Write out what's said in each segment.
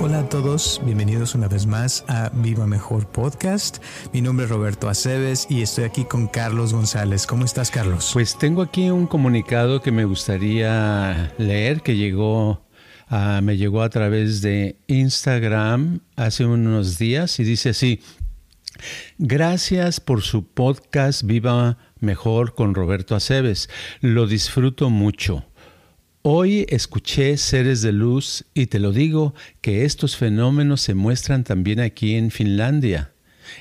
Hola a todos, bienvenidos una vez más a Viva Mejor Podcast. Mi nombre es Roberto Aceves y estoy aquí con Carlos González. ¿Cómo estás, Carlos? Pues tengo aquí un comunicado que me gustaría leer que llegó a, me llegó a través de Instagram hace unos días y dice así: Gracias por su podcast Viva Mejor con Roberto Aceves. Lo disfruto mucho. Hoy escuché Seres de Luz y te lo digo que estos fenómenos se muestran también aquí en Finlandia.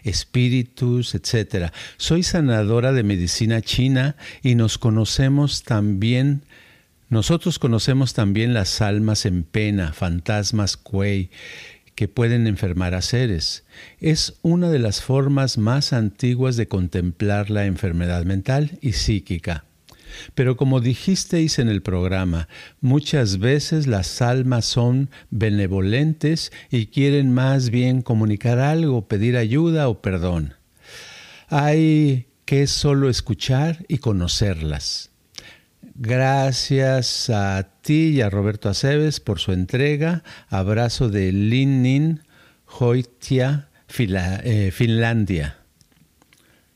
Espíritus, etc. Soy sanadora de medicina china y nos conocemos también, nosotros conocemos también las almas en pena, fantasmas cuey, que pueden enfermar a seres. Es una de las formas más antiguas de contemplar la enfermedad mental y psíquica. Pero como dijisteis en el programa, muchas veces las almas son benevolentes y quieren más bien comunicar algo, pedir ayuda o perdón. Hay que solo escuchar y conocerlas. Gracias a ti y a Roberto Aceves por su entrega. Abrazo de Linnin, Hoitia, eh, Finlandia.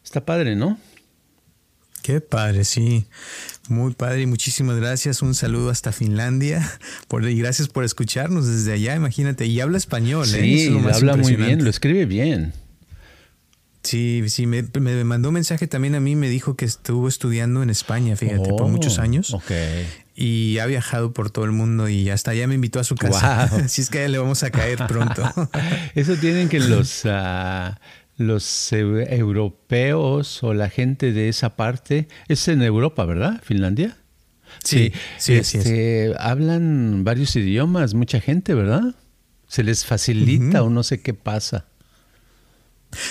Está padre, ¿no? Qué padre, sí. Muy padre y muchísimas gracias. Un saludo hasta Finlandia. Por, y gracias por escucharnos desde allá. Imagínate. Y habla español, ¿eh? Sí, habla muy bien, lo escribe bien. Sí, sí, me, mandó un mensaje también a mí, me dijo que estuvo estudiando en España, fíjate, por muchos oh, años. Ok. Y ha viajado por todo el mundo y hasta allá me invitó a su casa. Así es que le vamos a caer pronto. Eso tienen que los... Ah, los europeos o la gente de esa parte, es en Europa, ¿verdad? Finlandia. Sí, sí, este, hablan varios idiomas, mucha gente, ¿verdad? Se les facilita o no sé qué pasa.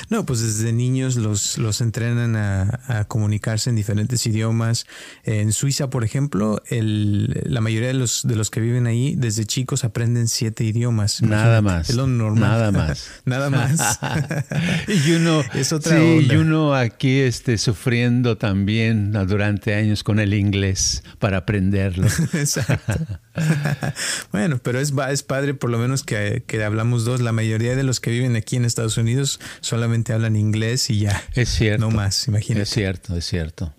No, pues desde niños los, los entrenan a, comunicarse en diferentes idiomas. En Suiza, por ejemplo, el, la mayoría de los, de los que viven ahí desde chicos aprenden siete idiomas. Nada más. Es lo normal. Nada más. Nada más. y uno, es otra sí, y uno aquí este, sufriendo también durante años con el inglés para aprenderlo. Exacto. bueno, pero es, es padre por lo menos que, que hablamos dos. La mayoría de los que viven aquí en Estados Unidos solamente hablan inglés y ya. Es cierto. No más, imagínate. Es cierto, es cierto.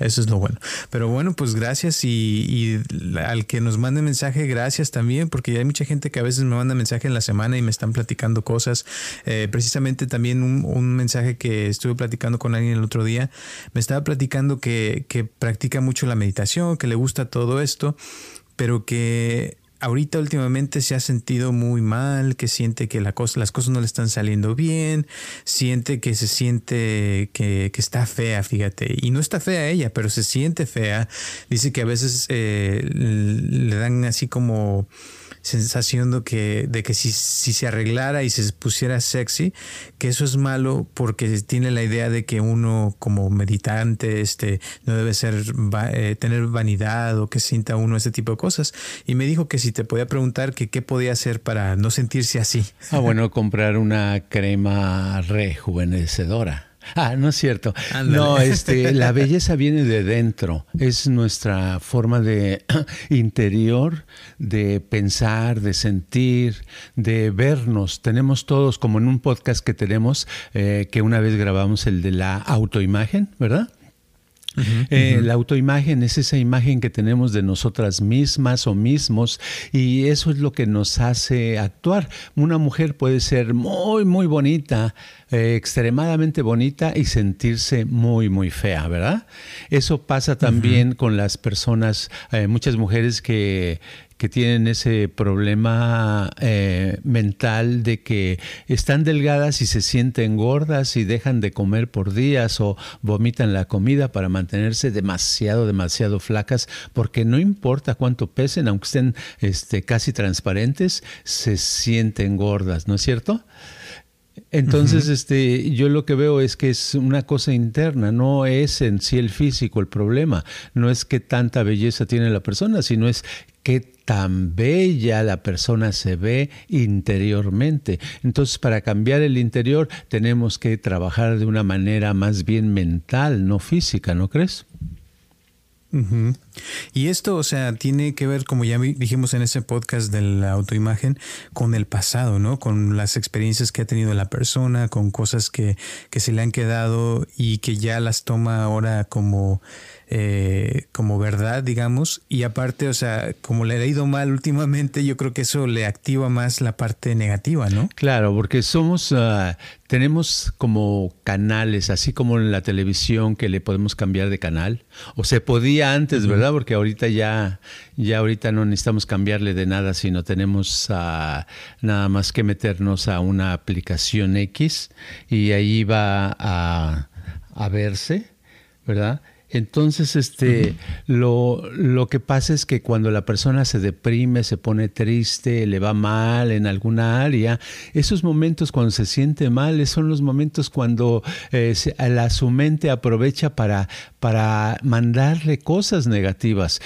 Eso es lo bueno. Pero bueno, pues gracias y, al que nos mande mensaje, gracias también, porque hay mucha gente que a veces me manda mensaje en la semana y me están platicando cosas. Eh, precisamente también un, un, mensaje que estuve platicando con alguien el otro día, me estaba platicando que, que practica mucho la meditación, que le gusta todo esto, pero que ahorita últimamente se ha sentido muy mal, que siente que la cosa, las cosas no le están saliendo bien, siente que se siente que, que, está fea, fíjate, y no está fea ella, pero se siente fea. Dice que a veces eh, le dan así como sensación de que, de que si, si, se arreglara y se pusiera sexy, que eso es malo porque tiene la idea de que uno como meditante este, no debe ser eh, tener vanidad o que sienta uno ese tipo de cosas. Y me dijo que si te podía preguntar que qué podía hacer para no sentirse así. Ah, bueno, comprar una crema rejuvenecedora. Ah, no es cierto. No, este, la belleza viene de dentro. Es nuestra forma de interior de pensar, de sentir, de vernos. Tenemos todos, como en un podcast que tenemos, eh, que una vez grabamos el de la autoimagen, ¿verdad? Eh, la autoimagen es esa imagen que tenemos de nosotras mismas o mismos y eso es lo que nos hace actuar. Una mujer puede ser muy, muy bonita, eh, extremadamente bonita y sentirse muy, muy fea, ¿verdad? Eso pasa también con las personas, eh, muchas mujeres que que tienen ese problema eh, mental de que están delgadas y se sienten gordas y dejan de comer por días o vomitan la comida para mantenerse demasiado, demasiado flacas, porque no importa cuánto pesen, aunque estén este, casi transparentes, se sienten gordas, ¿no es cierto? Entonces, este, yo lo que veo es que es una cosa interna, no es en sí el físico el problema, no es que tanta belleza tiene la persona, sino es que tan bella la persona se ve interiormente. Entonces, para cambiar el interior tenemos que trabajar de una manera más bien mental, no física, ¿no crees? Y esto, o sea, tiene que ver, como ya dijimos en ese podcast de la autoimagen, con el pasado, ¿no? Con las experiencias que ha tenido la persona, con cosas que, que se le han quedado y que ya las toma ahora como eh, como verdad, digamos, y aparte, o sea, como le ha ido mal últimamente, yo creo que eso le activa más la parte negativa, ¿no? Claro, porque somos, uh, tenemos como canales, así como en la televisión que le podemos cambiar de canal, o se podía antes, ¿verdad? Porque ahorita ya, ya ahorita no necesitamos cambiarle de nada, sino tenemos uh, nada más que meternos a una aplicación X y ahí va a, a verse, ¿verdad? Entonces, este, lo, lo, que pasa es que cuando la persona se deprime, se pone triste, le va mal en alguna área, esos momentos cuando se siente mal, son los momentos cuando eh, la, su mente aprovecha para, para mandarle cosas negativas,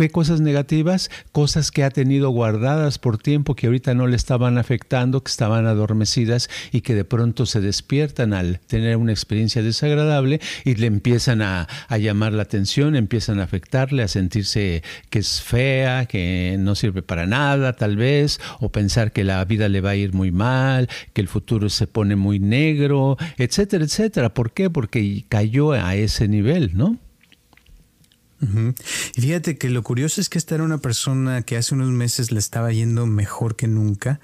¿Qué cosas negativas? Cosas que ha tenido guardadas por tiempo que ahorita no le estaban afectando, que estaban adormecidas y que de pronto se despiertan al tener una experiencia desagradable y le empiezan a, a llamar la atención, empiezan a afectarle, a sentirse que es fea, que no sirve para nada tal vez, o pensar que la vida le va a ir muy mal, que el futuro se pone muy negro, etcétera, etcétera. ¿Por qué? Porque cayó a ese nivel, ¿no? Y fíjate que lo curioso es que esta era una persona que hace unos meses le estaba yendo mejor que nunca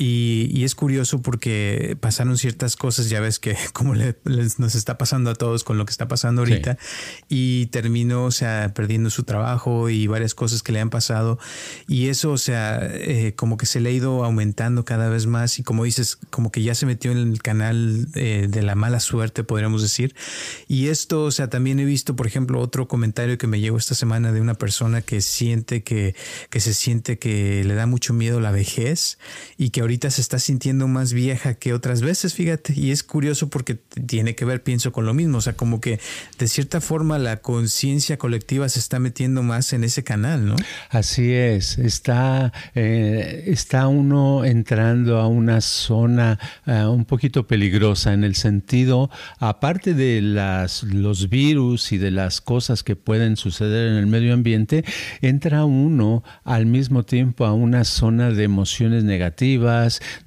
y, es curioso porque pasaron ciertas cosas, ya ves que como nos está pasando a todos con lo que está pasando ahorita, y terminó, o sea, perdiendo su trabajo y varias cosas que le han pasado. Y eso, o sea, eh, como que se le ha ido aumentando cada vez más y como dices, como que ya se metió en el canal eh, de la mala suerte, podríamos decir. Y esto, o sea, también he visto, por ejemplo, otro comentario que me llegó esta semana de una persona que siente que, que se siente que le da mucho miedo la vejez y que ahorita se está sintiendo más vieja que otras veces, fíjate, y es curioso porque tiene que ver, pienso, con lo mismo, o sea, como que de cierta forma la conciencia colectiva se está metiendo más en ese canal, ¿no? Así es, está, eh, está uno entrando a una zona eh, un poquito peligrosa en el sentido, aparte de los virus y de las cosas que pueden suceder en el medio ambiente, entra uno al mismo tiempo a una zona de emociones negativas,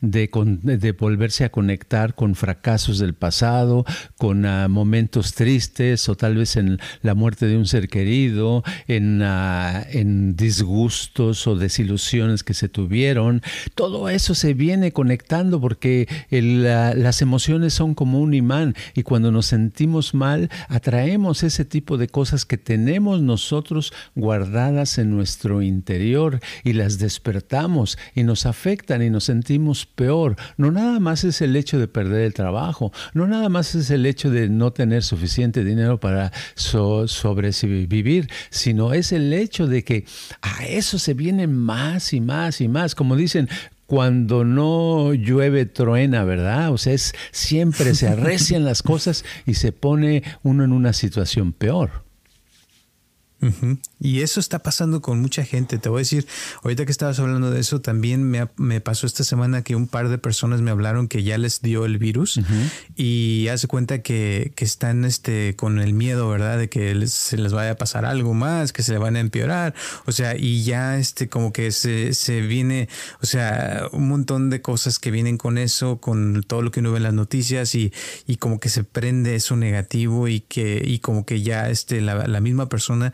de, volverse a conectar con fracasos del pasado, con ah, momentos tristes o tal vez en la muerte de un ser querido, en, ah, en disgustos o desilusiones que se tuvieron. Todo eso se viene conectando porque las emociones son como un imán y cuando nos sentimos mal atraemos ese tipo de cosas que tenemos nosotros guardadas en nuestro interior y las despertamos y nos afectan y nos sentimos sentimos peor. No nada más es el hecho de perder el trabajo, no nada más es el hecho de no tener suficiente dinero para sobrevivir, sino es el hecho de que a eso se viene más y más y más. Como dicen, cuando no llueve truena, ¿verdad? O sea, es, siempre se arrecian las cosas y se pone uno en una situación peor. Y eso está pasando con mucha gente. Te voy a decir, ahorita que estabas hablando de eso, también me, me pasó esta semana que un par de personas me hablaron que ya les dio el virus y hace cuenta que, que, están este, con el miedo, ¿verdad? De que se les vaya a pasar algo más, que se le van a empeorar. O sea, y ya este, como que se, se viene, o sea, un montón de cosas que vienen con eso, con todo lo que uno ve en las noticias y, y como que se prende eso negativo y que, y como que ya este, la, la misma persona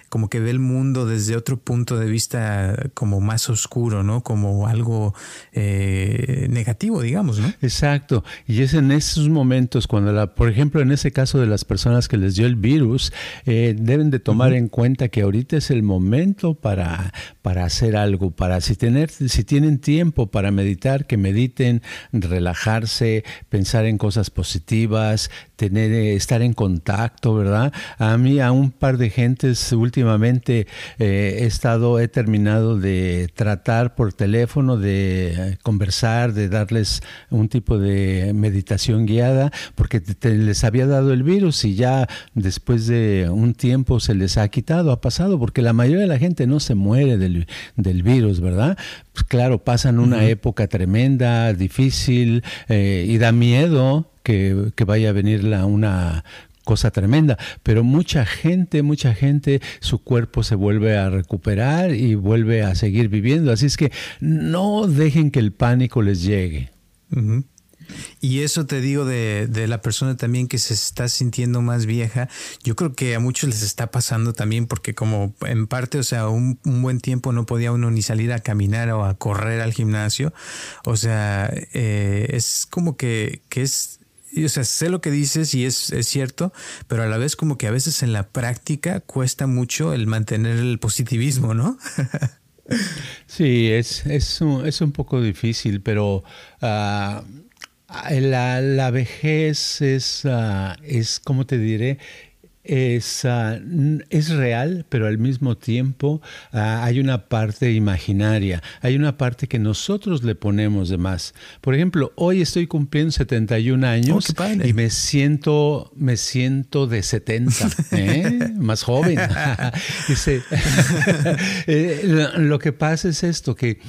como que ve el mundo desde otro punto de vista como más oscuro, ¿no? Como algo eh, negativo, digamos, ¿no? Exacto. Y es en esos momentos cuando, la, por ejemplo, en ese caso de las personas que les dio el virus, eh, deben de tomar en cuenta que ahorita es el momento para, para hacer algo, para si, tener, si tienen tiempo para meditar, que mediten, relajarse, pensar en cosas positivas, tener, eh, estar en contacto, ¿verdad? A mí, a un par de gentes últimamente eh, he estado, he terminado de tratar por teléfono, de eh, conversar, de darles un tipo de meditación guiada, porque les había dado el virus y ya después de un tiempo se les ha quitado, ha pasado, porque la mayoría de la gente no se muere del, del virus, ¿verdad? Pues claro, pasan una época tremenda, difícil y da miedo que, vaya a venir la, una cosa tremenda, pero mucha gente, mucha gente, su cuerpo se vuelve a recuperar y vuelve a seguir viviendo, así es que no dejen que el pánico les llegue. Y eso te digo de, de, la persona también que se está sintiendo más vieja. Yo creo que a muchos les está pasando también porque como en parte, o sea, un, buen tiempo no podía uno ni salir a caminar o a correr al gimnasio. O sea, eh, es como que, que es o sea, sé lo que dices y es, es, cierto, pero a la vez como que a veces en la práctica cuesta mucho el mantener el positivismo, ¿no? sí, es, es, un, es un poco difícil, pero uh, la, la, vejez es, uh, es, ¿cómo te diré? Es, es real, pero al mismo tiempo ah, hay una parte imaginaria, hay una parte que nosotros le ponemos de más. Por ejemplo, hoy estoy cumpliendo 71 años y me siento, me siento de 70, ¿eh? más joven. Dice, eh, lo que pasa es esto, que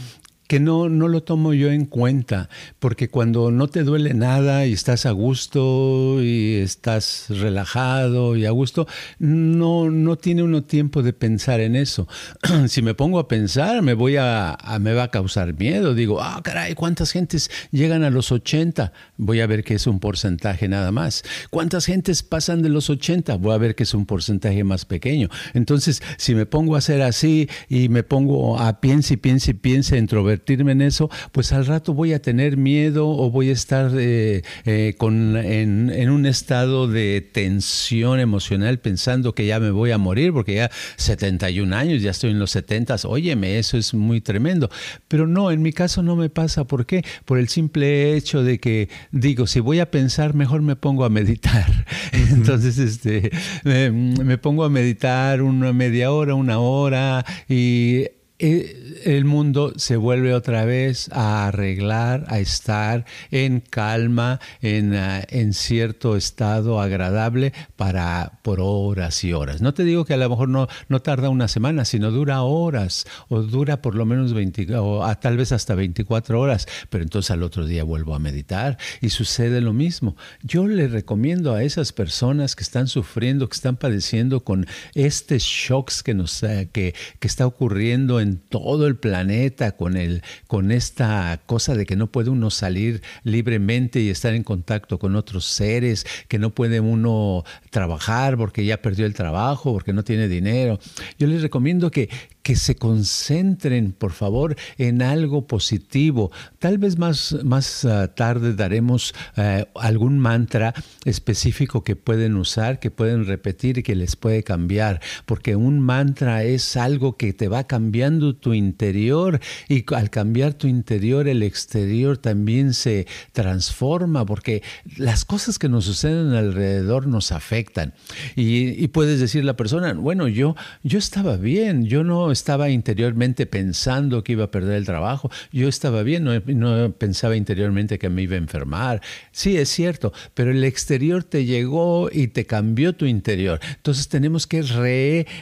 que no, no lo tomo yo en cuenta, porque cuando no te duele nada y estás a gusto y estás relajado y a gusto, no, no tiene uno tiempo de pensar en eso. si me pongo a pensar, me voy a, me va a causar miedo. Digo, ah, caray, ¿cuántas gentes llegan a los 80? Voy a ver que es un porcentaje nada más. ¿Cuántas gentes pasan de los 80? Voy a ver que es un porcentaje más pequeño. Entonces, si me pongo a hacer así y me pongo a piense y piense y piense, introvertido, en eso, pues al rato voy a tener miedo o voy a estar eh, eh, con, en, un estado de tensión emocional pensando que ya me voy a morir porque ya 71 años, ya estoy en los 70, óyeme, eso es muy tremendo. Pero no, en mi caso no me pasa. ¿Por qué? Por el simple hecho de que digo, si voy a pensar, mejor me pongo a meditar. Entonces, este, me, me pongo a meditar una media hora, una hora y el mundo se vuelve otra vez a arreglar, a estar en calma, en, ah, en, cierto estado agradable para por horas y horas. No te digo que a lo mejor no, no tarda una semana, sino dura horas o dura por lo menos 20 o tal vez hasta 24 horas, pero entonces al otro día vuelvo a meditar y sucede lo mismo. Yo le recomiendo a esas personas que están sufriendo, que están padeciendo con este shocks que nos eh, que, que está ocurriendo en todo el planeta con, el, con esta cosa de que no puede uno salir libremente y estar en contacto con otros seres, que no puede uno trabajar porque ya perdió el trabajo, porque no tiene dinero. Yo les recomiendo que, que se concentren, por favor, en algo positivo. Tal vez más, más ah, tarde daremos eh, algún mantra específico que pueden usar, que pueden repetir y que les puede cambiar, porque un mantra es algo que te va cambiando tu interior y al cambiar tu interior, el exterior también se transforma, porque las cosas que nos suceden alrededor nos afectan. Y, y puedes decir la persona, bueno, yo, yo estaba bien, yo no estaba interiormente pensando que iba a perder el trabajo, yo estaba bien, no, pensaba interiormente que me iba a enfermar. Sí, es cierto, pero el exterior te llegó y te cambió tu interior. Entonces tenemos que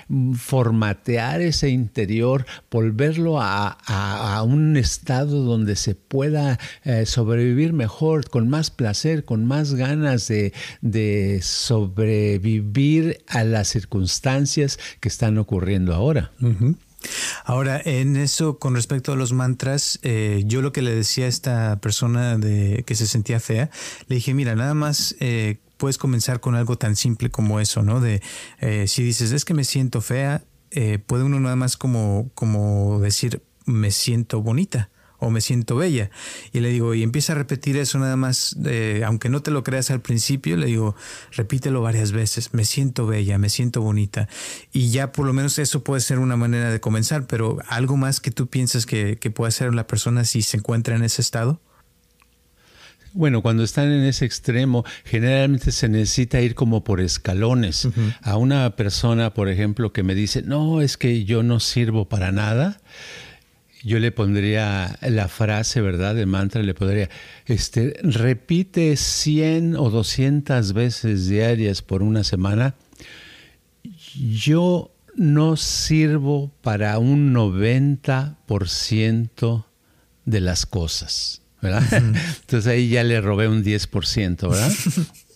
reformatear ese interior, volverlo a, un estado donde se pueda eh, sobrevivir mejor, con más placer, con más ganas de, sobrevivir a las circunstancias que están ocurriendo ahora. Ahora, en eso, con respecto a los mantras, eh, yo lo que le decía a esta persona de que se sentía fea, le dije, mira, nada más eh, puedes comenzar con algo tan simple como eso, ¿no? De eh, si dices, es que me siento fea, eh, puede uno nada más como, como decir, me siento bonita o me siento bella. Y le digo, y empieza a repetir eso nada más, eh, aunque no te lo creas al principio, le digo, repítelo varias veces, me siento bella, me siento bonita. Y ya por lo menos eso puede ser una manera de comenzar, pero algo más que tú piensas que, que puede hacer la persona si se encuentra en ese estado. Bueno, cuando están en ese extremo, generalmente se necesita ir como por escalones. A una persona, por ejemplo, que me dice, no, es que yo no sirvo para nada, yo le pondría la frase, ¿verdad? De mantra, le podría, este, repite 100 o 200 veces diarias por una semana. Yo no sirvo para un 90% de las cosas, ¿verdad? Entonces ahí ya le robé un 10%, ¿verdad?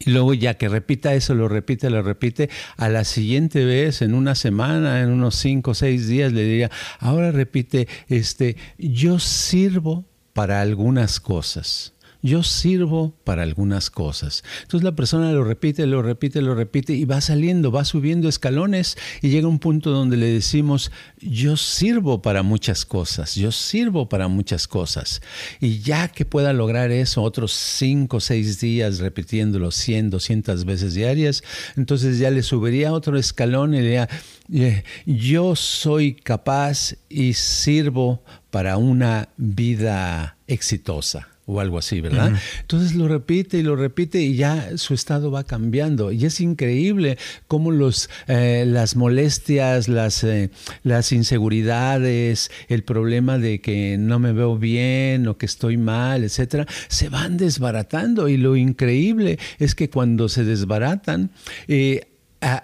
Y luego ya que repita eso, lo repite, lo repite, a la siguiente vez, en una semana, en unos cinco o seis días, le diría, ahora repite, este, yo sirvo para algunas cosas yo sirvo para algunas cosas. Entonces la persona lo repite, lo repite, lo repite y va saliendo, va subiendo escalones y llega un punto donde le decimos, yo sirvo para muchas cosas, yo sirvo para muchas cosas. Y ya que pueda lograr eso otros cinco o seis días repitiéndolo 100, 200 veces diarias, entonces ya le subiría otro escalón y le diría, yo soy capaz y sirvo para una vida exitosa o algo así, ¿verdad? Entonces lo repite y lo repite y ya su estado va cambiando. Y es increíble cómo los, eh, las molestias, las, eh, las inseguridades, el problema de que no me veo bien o que estoy mal, etcétera, se van desbaratando. Y lo increíble es que cuando se desbaratan, eh,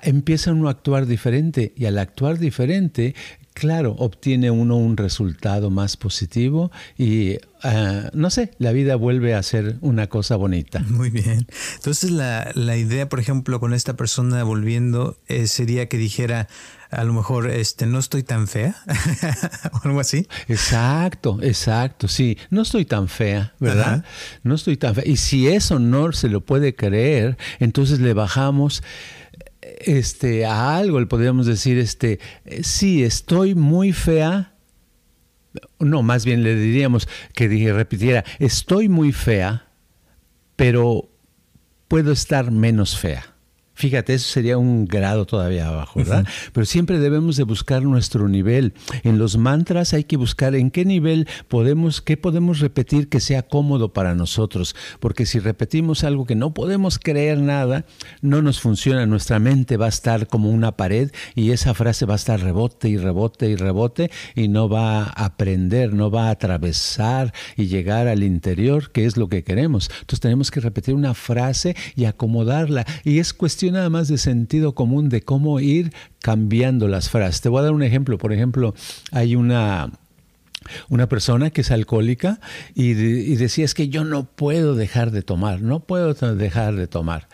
empieza uno a actuar diferente y al actuar diferente claro, obtiene uno un resultado más positivo y, ah, no sé, la vida vuelve a ser una cosa bonita. Muy bien. Entonces, la, idea, por ejemplo, con esta persona volviendo, eh, sería que dijera, a lo mejor, este, no estoy tan fea, o algo así. Exacto, exacto, sí, no estoy tan fea, ¿verdad? No estoy tan fea. Y si eso no se lo puede creer, entonces le bajamos este, a algo, le podríamos decir, este, sí, estoy muy fea. No, más bien le diríamos que dije, repitiera, estoy muy fea, pero puedo estar menos fea. Fíjate, eso sería un grado todavía abajo, ¿verdad? Pero siempre debemos de buscar nuestro nivel. En los mantras hay que buscar en qué nivel podemos, qué podemos repetir que sea cómodo para nosotros. Porque si repetimos algo que no podemos creer nada, no nos funciona. Nuestra mente va a estar como una pared y esa frase va a estar rebote y rebote y rebote y no va a aprender, no va a atravesar y llegar al interior, que es lo que queremos. Entonces tenemos que repetir una frase y acomodarla. Y es cuestión nada más de sentido común de cómo ir cambiando las frases. Te voy a dar un ejemplo. Por ejemplo, hay una una persona que es alcohólica y, decía es que yo no puedo dejar de tomar, no puedo dejar de tomar.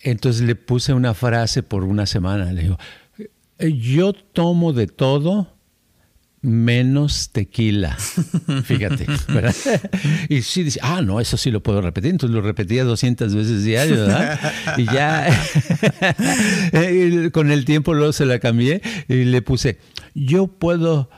Entonces le puse una frase por una semana, le digo, yo tomo de todo menos tequila. Fíjate, ¿verdad? Y sí dice, ah, no, eso sí lo puedo repetir. Entonces lo repetía 200 veces diario, ¿verdad? Y ya con el tiempo luego se la cambié y le puse, yo puedo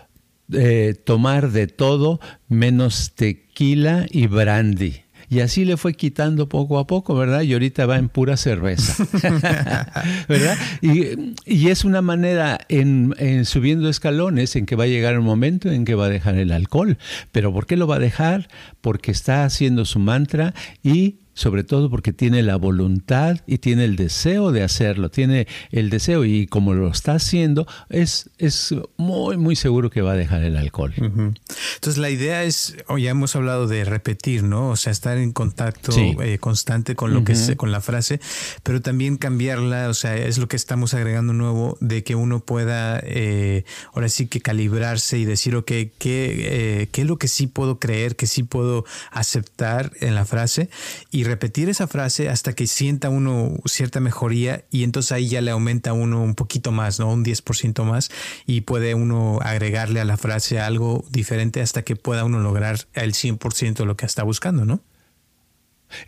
eh, tomar de todo menos tequila y brandy. Y así le fue quitando poco a poco, ¿verdad? Y ahorita va en pura cerveza, ¿verdad? Y, es una manera en, en, subiendo escalones en que va a llegar un momento en que va a dejar el alcohol. Pero ¿por qué lo va a dejar? Porque está haciendo su mantra y sobre todo porque tiene la voluntad y tiene el deseo de hacerlo, tiene el deseo y como lo está haciendo, es, es muy, muy seguro que va a dejar el alcohol. Entonces la idea es, hoy ya hemos hablado de repetir, ¿no? O sea, estar en contacto eh, constante con lo que es, con la frase, pero también cambiarla, o sea, es lo que estamos agregando nuevo, de que uno pueda, eh, ahora sí que calibrarse y decir, ok, ¿qué, eh, ¿qué es lo que sí puedo creer, que sí puedo aceptar en la frase? Y repetir esa frase hasta que sienta uno cierta mejoría y entonces ahí ya le aumenta uno un poquito más, ¿no? Un 10% más y puede uno agregarle a la frase algo diferente hasta que pueda uno lograr el 100% de lo que está buscando, ¿no?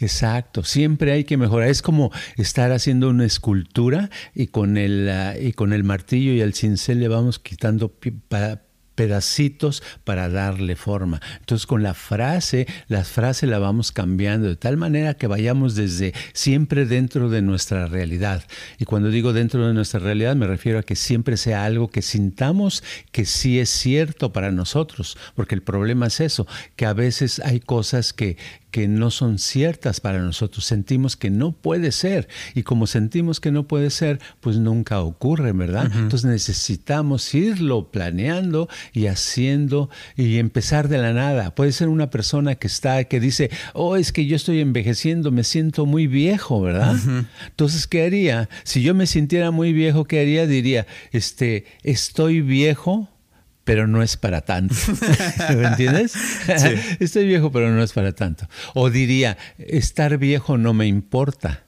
Exacto, siempre hay que mejorar. Es como estar haciendo una escultura y con el, ah, y con el martillo y el cincel le vamos quitando pedacitos para darle forma. Entonces con la frase, la frase la vamos cambiando de tal manera que vayamos desde siempre dentro de nuestra realidad. Y cuando digo dentro de nuestra realidad me refiero a que siempre sea algo que sintamos que sí es cierto para nosotros, porque el problema es eso, que a veces hay cosas que, que no son ciertas para nosotros, sentimos que no puede ser y como sentimos que no puede ser, pues nunca ocurre, ¿verdad? Entonces necesitamos irlo planeando y haciendo y empezar de la nada. Puede ser una persona que está, que dice, oh, es que yo estoy envejeciendo, me siento muy viejo, ¿verdad? Entonces, ¿qué haría? Si yo me sintiera muy viejo, ¿qué haría? Diría, este, estoy viejo, pero no es para tanto. ¿Me entiendes? Estoy viejo, pero no es para tanto. O diría, estar viejo no me importa.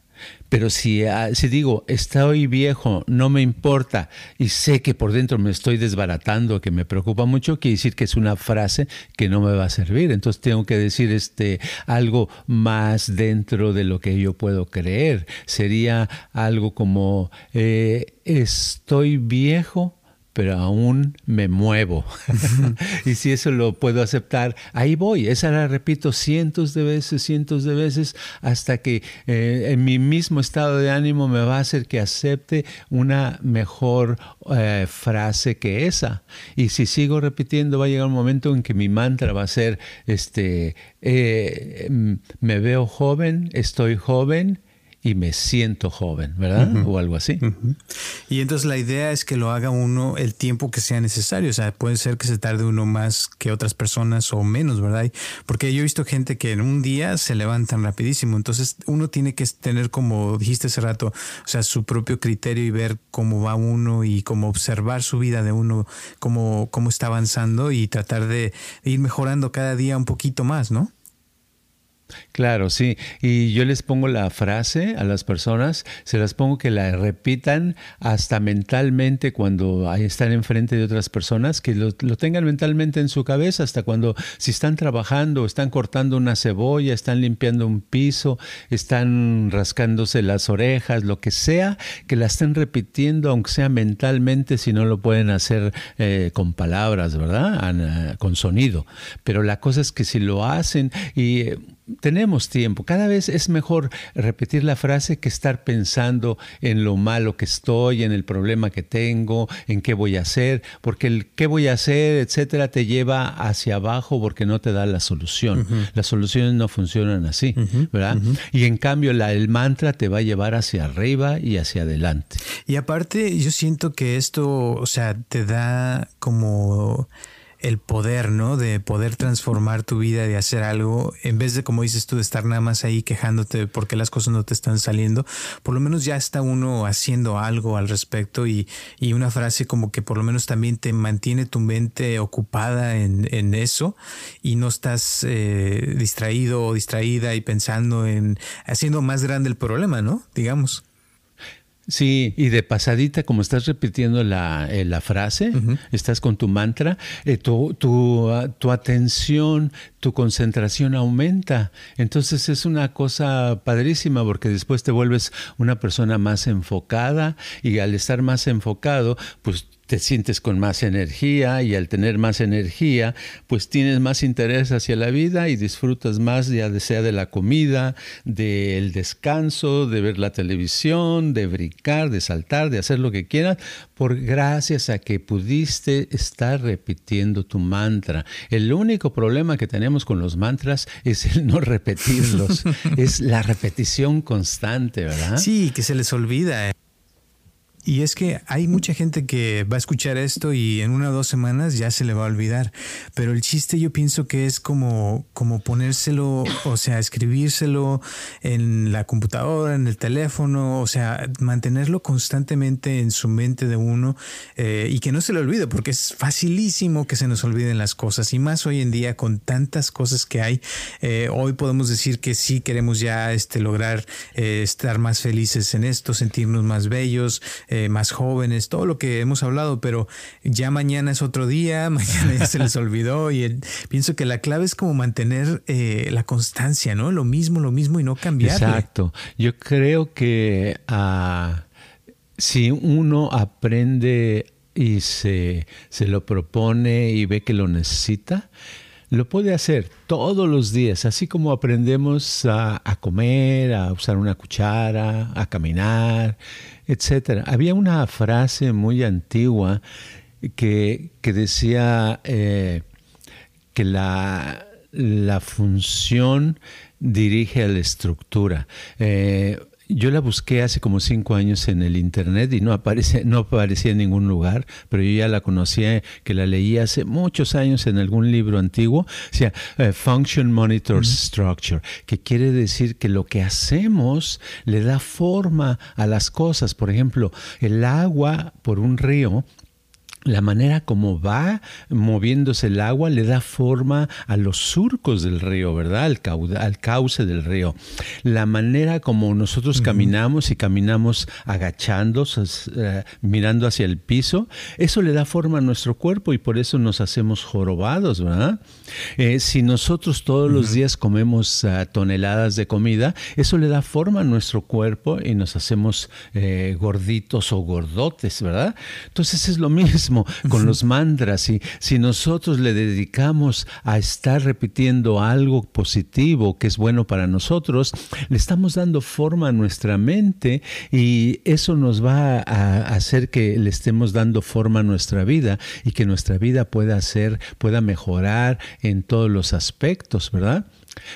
Pero si, ah, si digo, estoy viejo, no me importa, y sé que por dentro me estoy desbaratando, que me preocupa mucho, quiere decir que es una frase que no me va a servir. Entonces tengo que decir este, algo más dentro de lo que yo puedo creer. Sería algo como, eh, estoy viejo, pero aún me muevo. y si eso lo puedo aceptar, ahí voy. Esa la repito cientos de veces, cientos de veces, hasta que eh, en mi mismo estado de ánimo me va a hacer que acepte una mejor eh, frase que esa. Y si sigo repitiendo, va a llegar un momento en que mi mantra va a ser, este, eh, me veo joven, estoy joven, y me siento joven, ¿verdad? O algo así. Y entonces la idea es que lo haga uno el tiempo que sea necesario. O sea, puede ser que se tarde uno más que otras personas o menos, ¿verdad? Porque yo he visto gente que en un día se levantan rapidísimo. Entonces uno tiene que tener, como dijiste hace rato, o sea, su propio criterio y ver cómo va uno y cómo observar su vida de uno, cómo, cómo está avanzando y tratar de ir mejorando cada día un poquito más, ¿no? Claro, sí. Y yo les pongo la frase a las personas, se las pongo que la repitan hasta mentalmente cuando están enfrente de otras personas, que lo, tengan mentalmente en su cabeza, hasta cuando si están trabajando, están cortando una cebolla, están limpiando un piso, están rascándose las orejas, lo que sea, que la estén repitiendo, aunque sea mentalmente, si no lo pueden hacer eh, con palabras, ¿verdad? Con sonido. Pero la cosa es que si lo hacen y eh, tenemos tiempo. Cada vez es mejor repetir la frase que estar pensando en lo malo que estoy, en el problema que tengo, en qué voy a hacer, porque el qué voy a hacer, etcétera, te lleva hacia abajo porque no te da la solución. Las soluciones no funcionan así, ¿verdad? Y en cambio la, el mantra te va a llevar hacia arriba y hacia adelante. Y aparte, yo siento que esto, o sea, te da como el poder, ¿no? De poder transformar tu vida, de hacer algo, en vez de, como dices tú, de estar nada más ahí quejándote porque las cosas no te están saliendo, por lo menos ya está uno haciendo algo al respecto y, y una frase como que por lo menos también te mantiene tu mente ocupada en, en eso y no estás eh, distraído o distraída y pensando en haciendo más grande el problema, ¿no? Digamos. Sí, y de pasadita, como estás repitiendo la, eh, la frase, estás con tu mantra, eh, tu, tu, ah, tu, atención, tu concentración aumenta. Entonces es una cosa padrísima porque después te vuelves una persona más enfocada y al estar más enfocado, pues te sientes con más energía y al tener más energía, pues tienes más interés hacia la vida y disfrutas más ya sea de la comida, del descanso, de ver la televisión, de brincar, de saltar, de hacer lo que quieras, por gracias a que pudiste estar repitiendo tu mantra. El único problema que tenemos con los mantras es el no repetirlos, es la repetición constante, ¿verdad? Sí, que se les olvida. Y es que hay mucha gente que va a escuchar esto y en una o dos semanas ya se le va a olvidar. Pero el chiste yo pienso que es como, como ponérselo, o sea, escribírselo en la computadora, en el teléfono, o sea, mantenerlo constantemente en su mente de uno eh, y que no se le olvide, porque es facilísimo que se nos olviden las cosas. Y más hoy en día con tantas cosas que hay, eh, hoy podemos decir que sí queremos ya este, lograr eh, estar más felices en esto, sentirnos más bellos eh, más jóvenes, todo lo que hemos hablado, pero ya mañana es otro día, mañana ya se les olvidó y pienso que la clave es como mantener eh, la constancia, ¿no? Lo mismo, lo mismo y no cambiar. Exacto. Yo creo que ah, si uno aprende y se, se lo propone y ve que lo necesita, lo puede hacer todos los días, así como aprendemos a, comer, a usar una cuchara, a caminar, etc. Había una frase muy antigua que, decía eh, que la, la función dirige a la estructura. Eh, yo la busqué hace como cinco años en el internet y no aparece, no aparecía en ningún lugar, pero yo ya la conocía, que la leí hace muchos años en algún libro antiguo. O sea, eh, Function Monitor Structure, que quiere decir que lo que hacemos le da forma a las cosas. Por ejemplo, el agua por un río la manera como va moviéndose el agua le da forma a los surcos del río, ¿verdad? Al, al cauce del río. La manera como nosotros caminamos y caminamos agachándonos, eh, mirando hacia el piso, eso le da forma a nuestro cuerpo y por eso nos hacemos jorobados, ¿verdad? Eh, si nosotros todos los días comemos ah, toneladas de comida, eso le da forma a nuestro cuerpo y nos hacemos eh, gorditos o gordotes, ¿verdad? Entonces es lo mismo con los mantras. Y si nosotros le dedicamos a estar repitiendo algo positivo que es bueno para nosotros, le estamos dando forma a nuestra mente y eso nos va a hacer que le estemos dando forma a nuestra vida y que nuestra vida pueda ser, pueda mejorar en todos los aspectos, ¿verdad?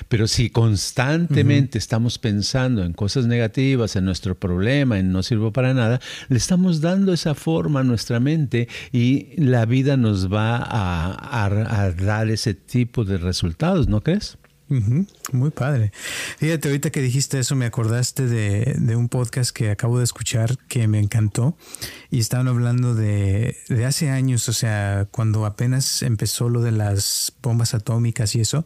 Pero si constantemente estamos pensando en cosas negativas, en nuestro problema, en no sirvo para nada, le estamos dando esa forma a nuestra mente y la vida nos va a, a dar ese tipo de resultados, ¿no crees? Muy padre. Fíjate, ahorita que dijiste eso, me acordaste de, de, un podcast que acabo de escuchar que me encantó y estaban hablando de, de, hace años, o sea, cuando apenas empezó lo de las bombas atómicas y eso,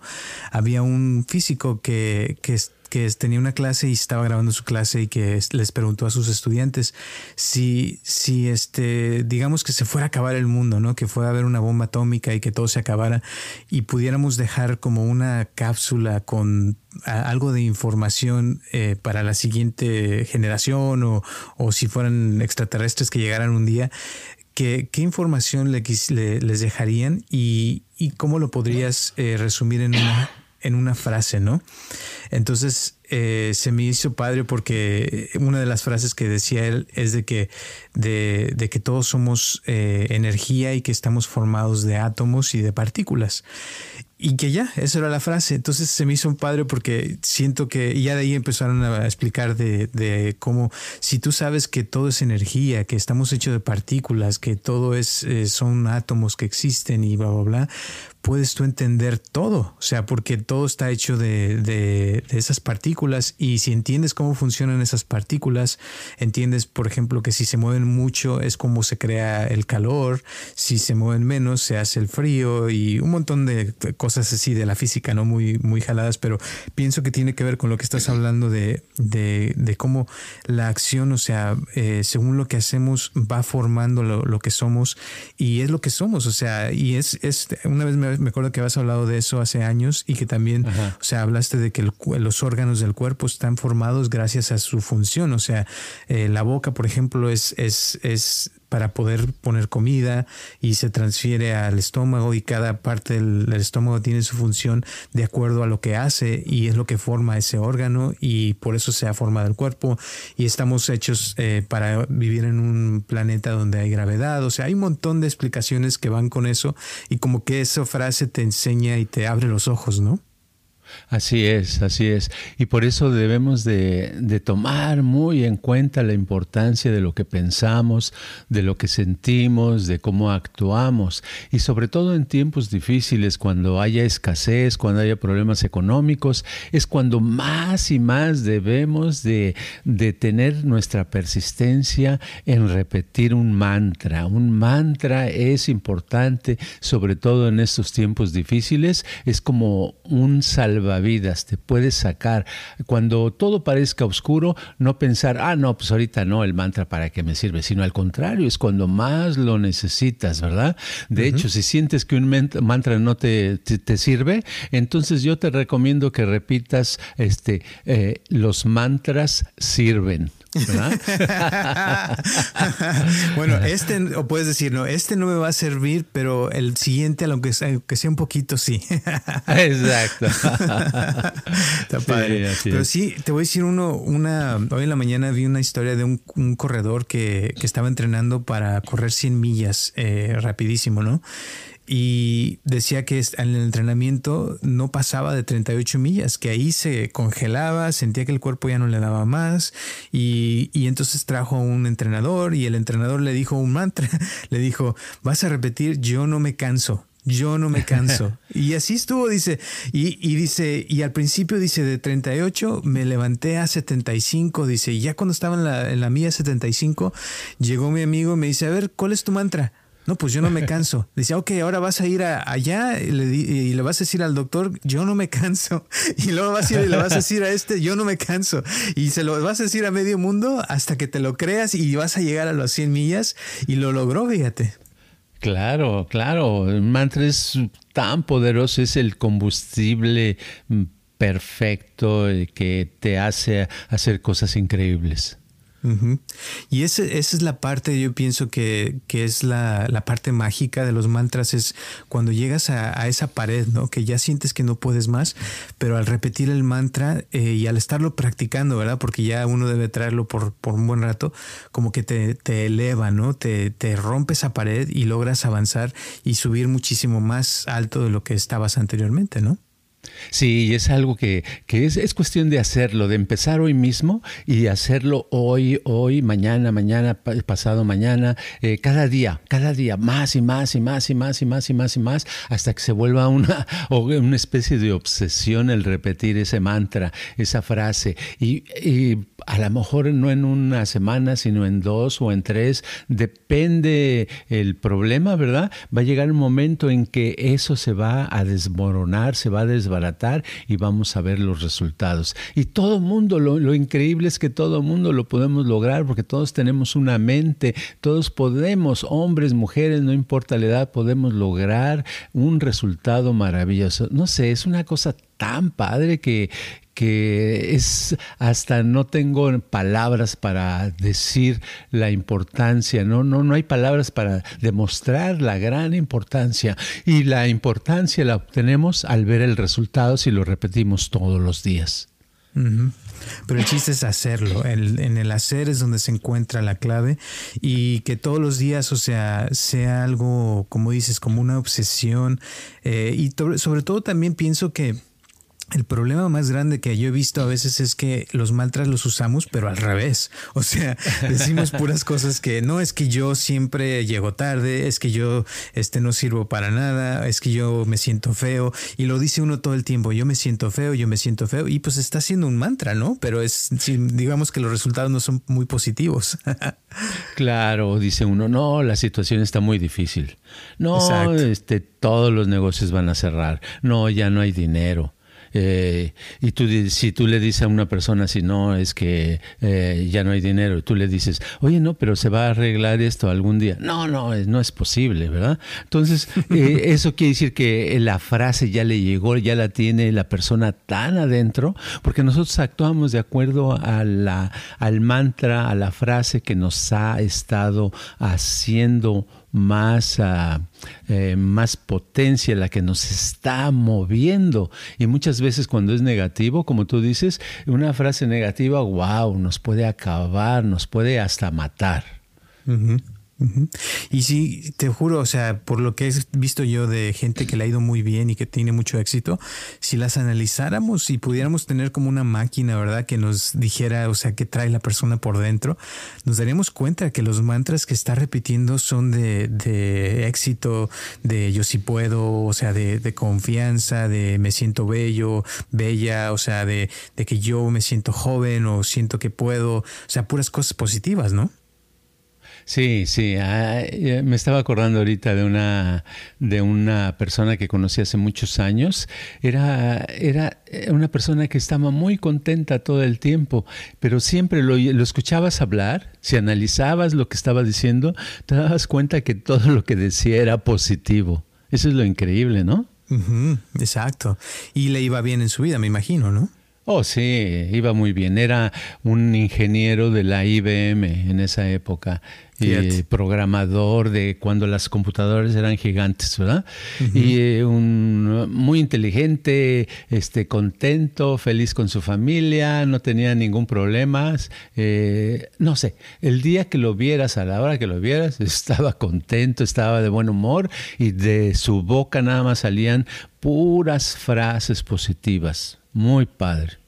había un físico que, que que tenía una clase y estaba grabando su clase y que les preguntó a sus estudiantes si, si este, digamos que se fuera a acabar el mundo, ¿no? Que fuera a haber una bomba atómica y que todo se acabara y pudiéramos dejar como una cápsula con algo de información eh, para la siguiente generación o, o, si fueran extraterrestres que llegaran un día, ¿qué, qué información le, les dejarían y, y, cómo lo podrías eh, resumir en una, en una frase, ¿no? Entonces eh, se me hizo padre porque una de las frases que decía él es de que, de, que todos somos eh, energía y que estamos formados de átomos y de partículas. Y que ya, esa era la frase. Entonces se me hizo un padre porque siento que ya de ahí empezaron a explicar de, de cómo si tú sabes que todo es energía, que estamos hechos de partículas, que todo es, eh, son átomos que existen y bla, bla, bla, puedes tú entender todo. O sea, porque todo está hecho de, de, de esas partículas y si entiendes cómo funcionan esas partículas, entiendes, por ejemplo, que si se mueven mucho es como se crea el calor, si se mueven menos se hace el frío y un montón de cosas así de la física, no muy, muy jaladas, pero pienso que tiene que ver con lo que estás hablando de, de, cómo la acción, o sea, eh, según lo que hacemos, va formando lo, que somos y es lo que somos, o sea, y es, es una vez me, acuerdo que habías hablado de eso hace años y que también, o sea, hablaste de que los órganos del cuerpo están formados gracias a su función, o sea, eh, la boca, por ejemplo, es, es, es para poder poner comida y se transfiere al estómago y cada parte del, estómago tiene su función de acuerdo a lo que hace y es lo que forma ese órgano y por eso se ha formado el cuerpo y estamos hechos eh, para vivir en un planeta donde hay gravedad, o sea, hay un montón de explicaciones que van con eso y como que esa frase te enseña y te abre los ojos, ¿no? Así es, así es. Y por eso debemos de, tomar muy en cuenta la importancia de lo que pensamos, de lo que sentimos, de cómo actuamos. Y sobre todo en tiempos difíciles, cuando haya escasez, cuando haya problemas económicos, es cuando más y más debemos de, tener nuestra persistencia en repetir un mantra. Un mantra es importante, sobre todo en estos tiempos difíciles. Es como un salvavidas salvavidas, te puede sacar. Cuando todo parezca oscuro, no pensar, ah, no, pues ahorita no, el mantra para qué me sirve, sino al contrario, es cuando más lo necesitas, ¿verdad? De hecho, si sientes que un mantra no te, te, sirve, entonces yo te recomiendo que repitas este, eh, los mantras sirven. bueno, este, o puedes decir, no, este no me va a servir, pero el siguiente, aunque sea, aunque sea un poquito, sí. Exacto. Está padre. pero sí, te voy a decir uno, una, hoy en la mañana vi una historia de un, corredor que, que, estaba entrenando para correr 100 millas eh, rapidísimo, ¿no? Y decía que en el entrenamiento no pasaba de 38 millas, que ahí se congelaba, sentía que el cuerpo ya no le daba más y, y entonces trajo a un entrenador y el entrenador le dijo un mantra, le dijo, vas a repetir, yo no me canso, yo no me canso. y así estuvo, dice. Y, y, dice, y al principio dice, de 38 me levanté a 75, dice, y ya cuando estaba en la, en la mía 75, llegó mi amigo y me dice, a ver, ¿cuál es tu mantra? No, pues yo no me canso. Dice, ok, ahora vas a ir allá y le, vas a decir al doctor, yo no me canso. Y luego vas a ir y le vas a decir a este, yo no me canso. Y se lo vas a decir a medio mundo hasta que te lo creas y vas a llegar a las 100 millas. Y lo logró, fíjate. Claro, claro. El mantra es tan poderoso, es el combustible mm, perfecto eh, que te hace hacer cosas increíbles. Y ese, esa es la parte, yo pienso que, que es la, la, parte mágica de los mantras, es cuando llegas a, a, esa pared, ¿no? Que ya sientes que no puedes más, pero al repetir el mantra eh, y al estarlo practicando, ¿verdad? Porque ya uno debe traerlo por, por un buen rato, como que te, te eleva, ¿no? Te, te rompe esa pared y logras avanzar y subir muchísimo más alto de lo que estabas anteriormente, ¿no? Sí, es algo que, es, es, cuestión de hacerlo, de empezar hoy mismo y hacerlo hoy, hoy, mañana, mañana, pasado mañana, eh, cada día, cada día, más y más y más y más y más y más y más, hasta que se vuelva una, una especie de obsesión el repetir ese mantra, esa frase. Y, y a lo mejor no en una semana, sino en dos o en tres, depende el problema, ¿verdad? Va a llegar un momento en que eso se va a desmoronar, se va a desbaratar y vamos a ver los resultados. Y todo mundo, lo, lo increíble es que todo mundo lo podemos lograr porque todos tenemos una mente, todos podemos, hombres, mujeres, no importa la edad, podemos lograr un resultado maravilloso. No sé, es una cosa tan padre que, que es hasta no tengo palabras para decir la importancia, no, no, no hay palabras para demostrar la gran importancia. Y la importancia la obtenemos al ver el resultado si lo repetimos todos los días. Pero el chiste es hacerlo. en el hacer es donde se encuentra la clave y que todos los días, o sea, sea algo, como dices, como una obsesión. Eh, y sobre todo también pienso que el problema más grande que yo he visto a veces es que los mantras los usamos, pero al revés. O sea, decimos puras cosas que no es que yo siempre llego tarde, es que yo este, no sirvo para nada, es que yo me siento feo. Y lo dice uno todo el tiempo, yo me siento feo, yo me siento feo. Y pues está haciendo un mantra, ¿no? Pero es, digamos que los resultados no son muy positivos. claro, dice uno, no, la situación está muy difícil. No, este, todos los negocios van a cerrar. No, ya no hay dinero. Eh, y tú, si tú le dices a una persona, si no, es que eh, ya no hay dinero, y tú le dices, oye, no, pero se va a arreglar esto algún día. No, no, no es posible, ¿verdad? Entonces, eh, eso quiere decir que la frase ya le llegó, ya la tiene la persona tan adentro, porque nosotros actuamos de acuerdo a la, al mantra, a la frase que nos ha estado haciendo más, uh, eh, más potencia la que nos está moviendo. Y muchas veces cuando es negativo, como tú dices, una frase negativa, wow, nos puede acabar, nos puede hasta matar. Y sí, te juro, o sea, por lo que he visto yo de gente que le ha ido muy bien y que tiene mucho éxito, si las analizáramos y pudiéramos tener como una máquina, ¿verdad? Que nos dijera, o sea, qué trae la persona por dentro, nos daríamos cuenta que los mantras que está repitiendo son de, de éxito, de yo sí puedo, o sea, de, de, confianza, de me siento bello, bella, o sea, de, de que yo me siento joven o siento que puedo, o sea, puras cosas positivas, ¿no? Sí, sí. Ah, eh, me estaba acordando ahorita de una, de una persona que conocí hace muchos años. Era, era una persona que estaba muy contenta todo el tiempo, pero siempre lo, lo escuchabas hablar, si analizabas lo que estaba diciendo, te dabas cuenta que todo lo que decía era positivo. Eso es lo increíble, ¿no? exacto. Y le iba bien en su vida, me imagino, ¿no? Oh, sí, iba muy bien. Era un ingeniero de la IBM en esa época, programador de cuando las computadoras eran gigantes, ¿verdad? Y eh, un, muy inteligente, este, contento, feliz con su familia, no tenía ningún problema. Eh, no sé, el día que lo vieras, a la hora que lo vieras, estaba contento, estaba de buen humor y de su boca nada más salían puras frases positivas. Muy padre.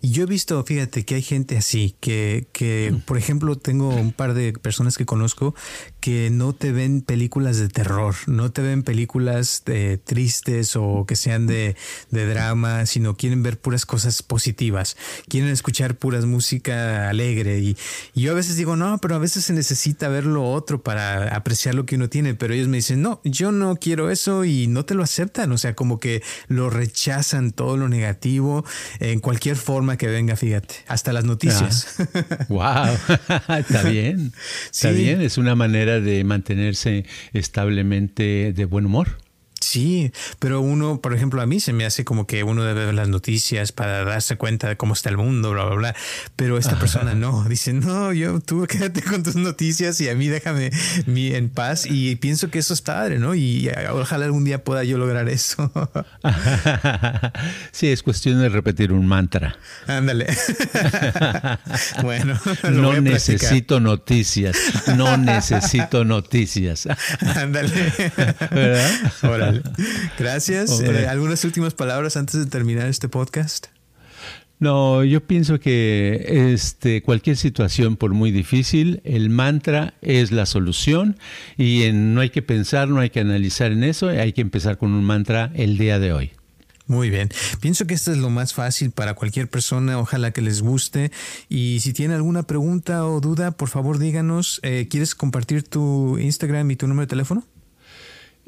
Y yo he visto, fíjate, que hay gente así, que, que, por ejemplo, tengo un par de personas que conozco que no te ven películas de terror, no te ven películas de tristes o que sean de, de drama, sino quieren ver puras cosas positivas, quieren escuchar puras música alegre. Y, y, yo a veces digo, no, pero a veces se necesita ver lo otro para apreciar lo que uno tiene, pero ellos me dicen, no, yo no quiero eso y no te lo aceptan, o sea, como que lo rechazan todo lo negativo en cualquier forma que venga, fíjate, hasta las noticias. wow, está bien, está bien, es una manera de mantenerse establemente de buen humor. Sí, pero uno, por ejemplo, a mí se me hace como que uno debe ver las noticias para darse cuenta de cómo está el mundo, bla, bla, bla. Pero esta persona no, dice, no, yo, tú quédate con tus noticias y a mí déjame mi en paz. Y pienso que eso es padre, ¿no? Y ojalá algún día pueda yo lograr eso. sí, es cuestión de repetir un mantra. Ándale. bueno, no necesito noticias, no necesito noticias. Ándale. ¿Verdad? Gracias. Eh, ¿Algunas últimas palabras antes de terminar este podcast? No, yo pienso que este, cualquier situación, por muy difícil, el mantra es la solución y no hay que pensar, no hay que analizar en eso, hay que empezar con un mantra el día de hoy. Muy bien. Pienso que esto es lo más fácil para cualquier persona. Ojalá que les guste. Y si tienen alguna pregunta o duda, por favor díganos. Eh, ¿Quieres compartir tu Instagram y tu número de teléfono?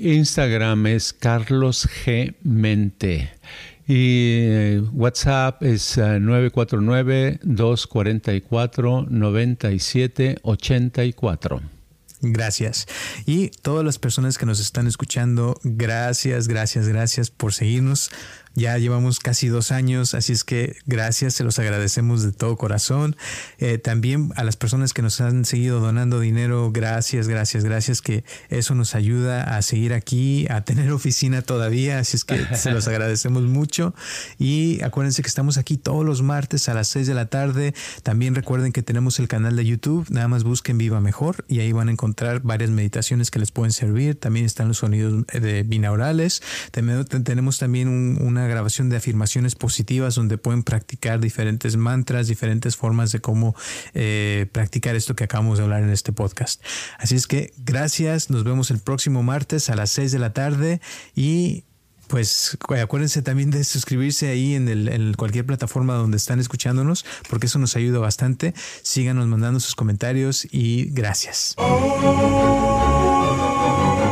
Instagram es Carlos G. Mente. Y eh, WhatsApp es 949-244-9784. Eh, gracias. Y todas las personas que nos están escuchando, gracias, gracias, gracias por seguirnos. Ya llevamos casi dos años, así es que gracias, se los agradecemos de todo corazón. Eh, también a las personas que nos han seguido donando dinero, gracias, gracias, gracias, que eso nos ayuda a seguir aquí, a tener oficina todavía, así es que se los agradecemos mucho. Y acuérdense que estamos aquí todos los martes a las 6 de la tarde. También recuerden que tenemos el canal de YouTube, nada más busquen Viva Mejor y ahí van a encontrar varias meditaciones que les pueden servir. También están los sonidos de binaurales. tenemos también una grabación de afirmaciones positivas donde pueden practicar diferentes mantras, diferentes formas de cómo eh, practicar esto que acabamos de hablar en este podcast. Así es que gracias, nos vemos el próximo martes a las 6 de la tarde y pues acuérdense también de suscribirse ahí en, el, en, cualquier plataforma donde están escuchándonos, porque eso nos ayuda bastante. Síganos mandando sus comentarios y gracias.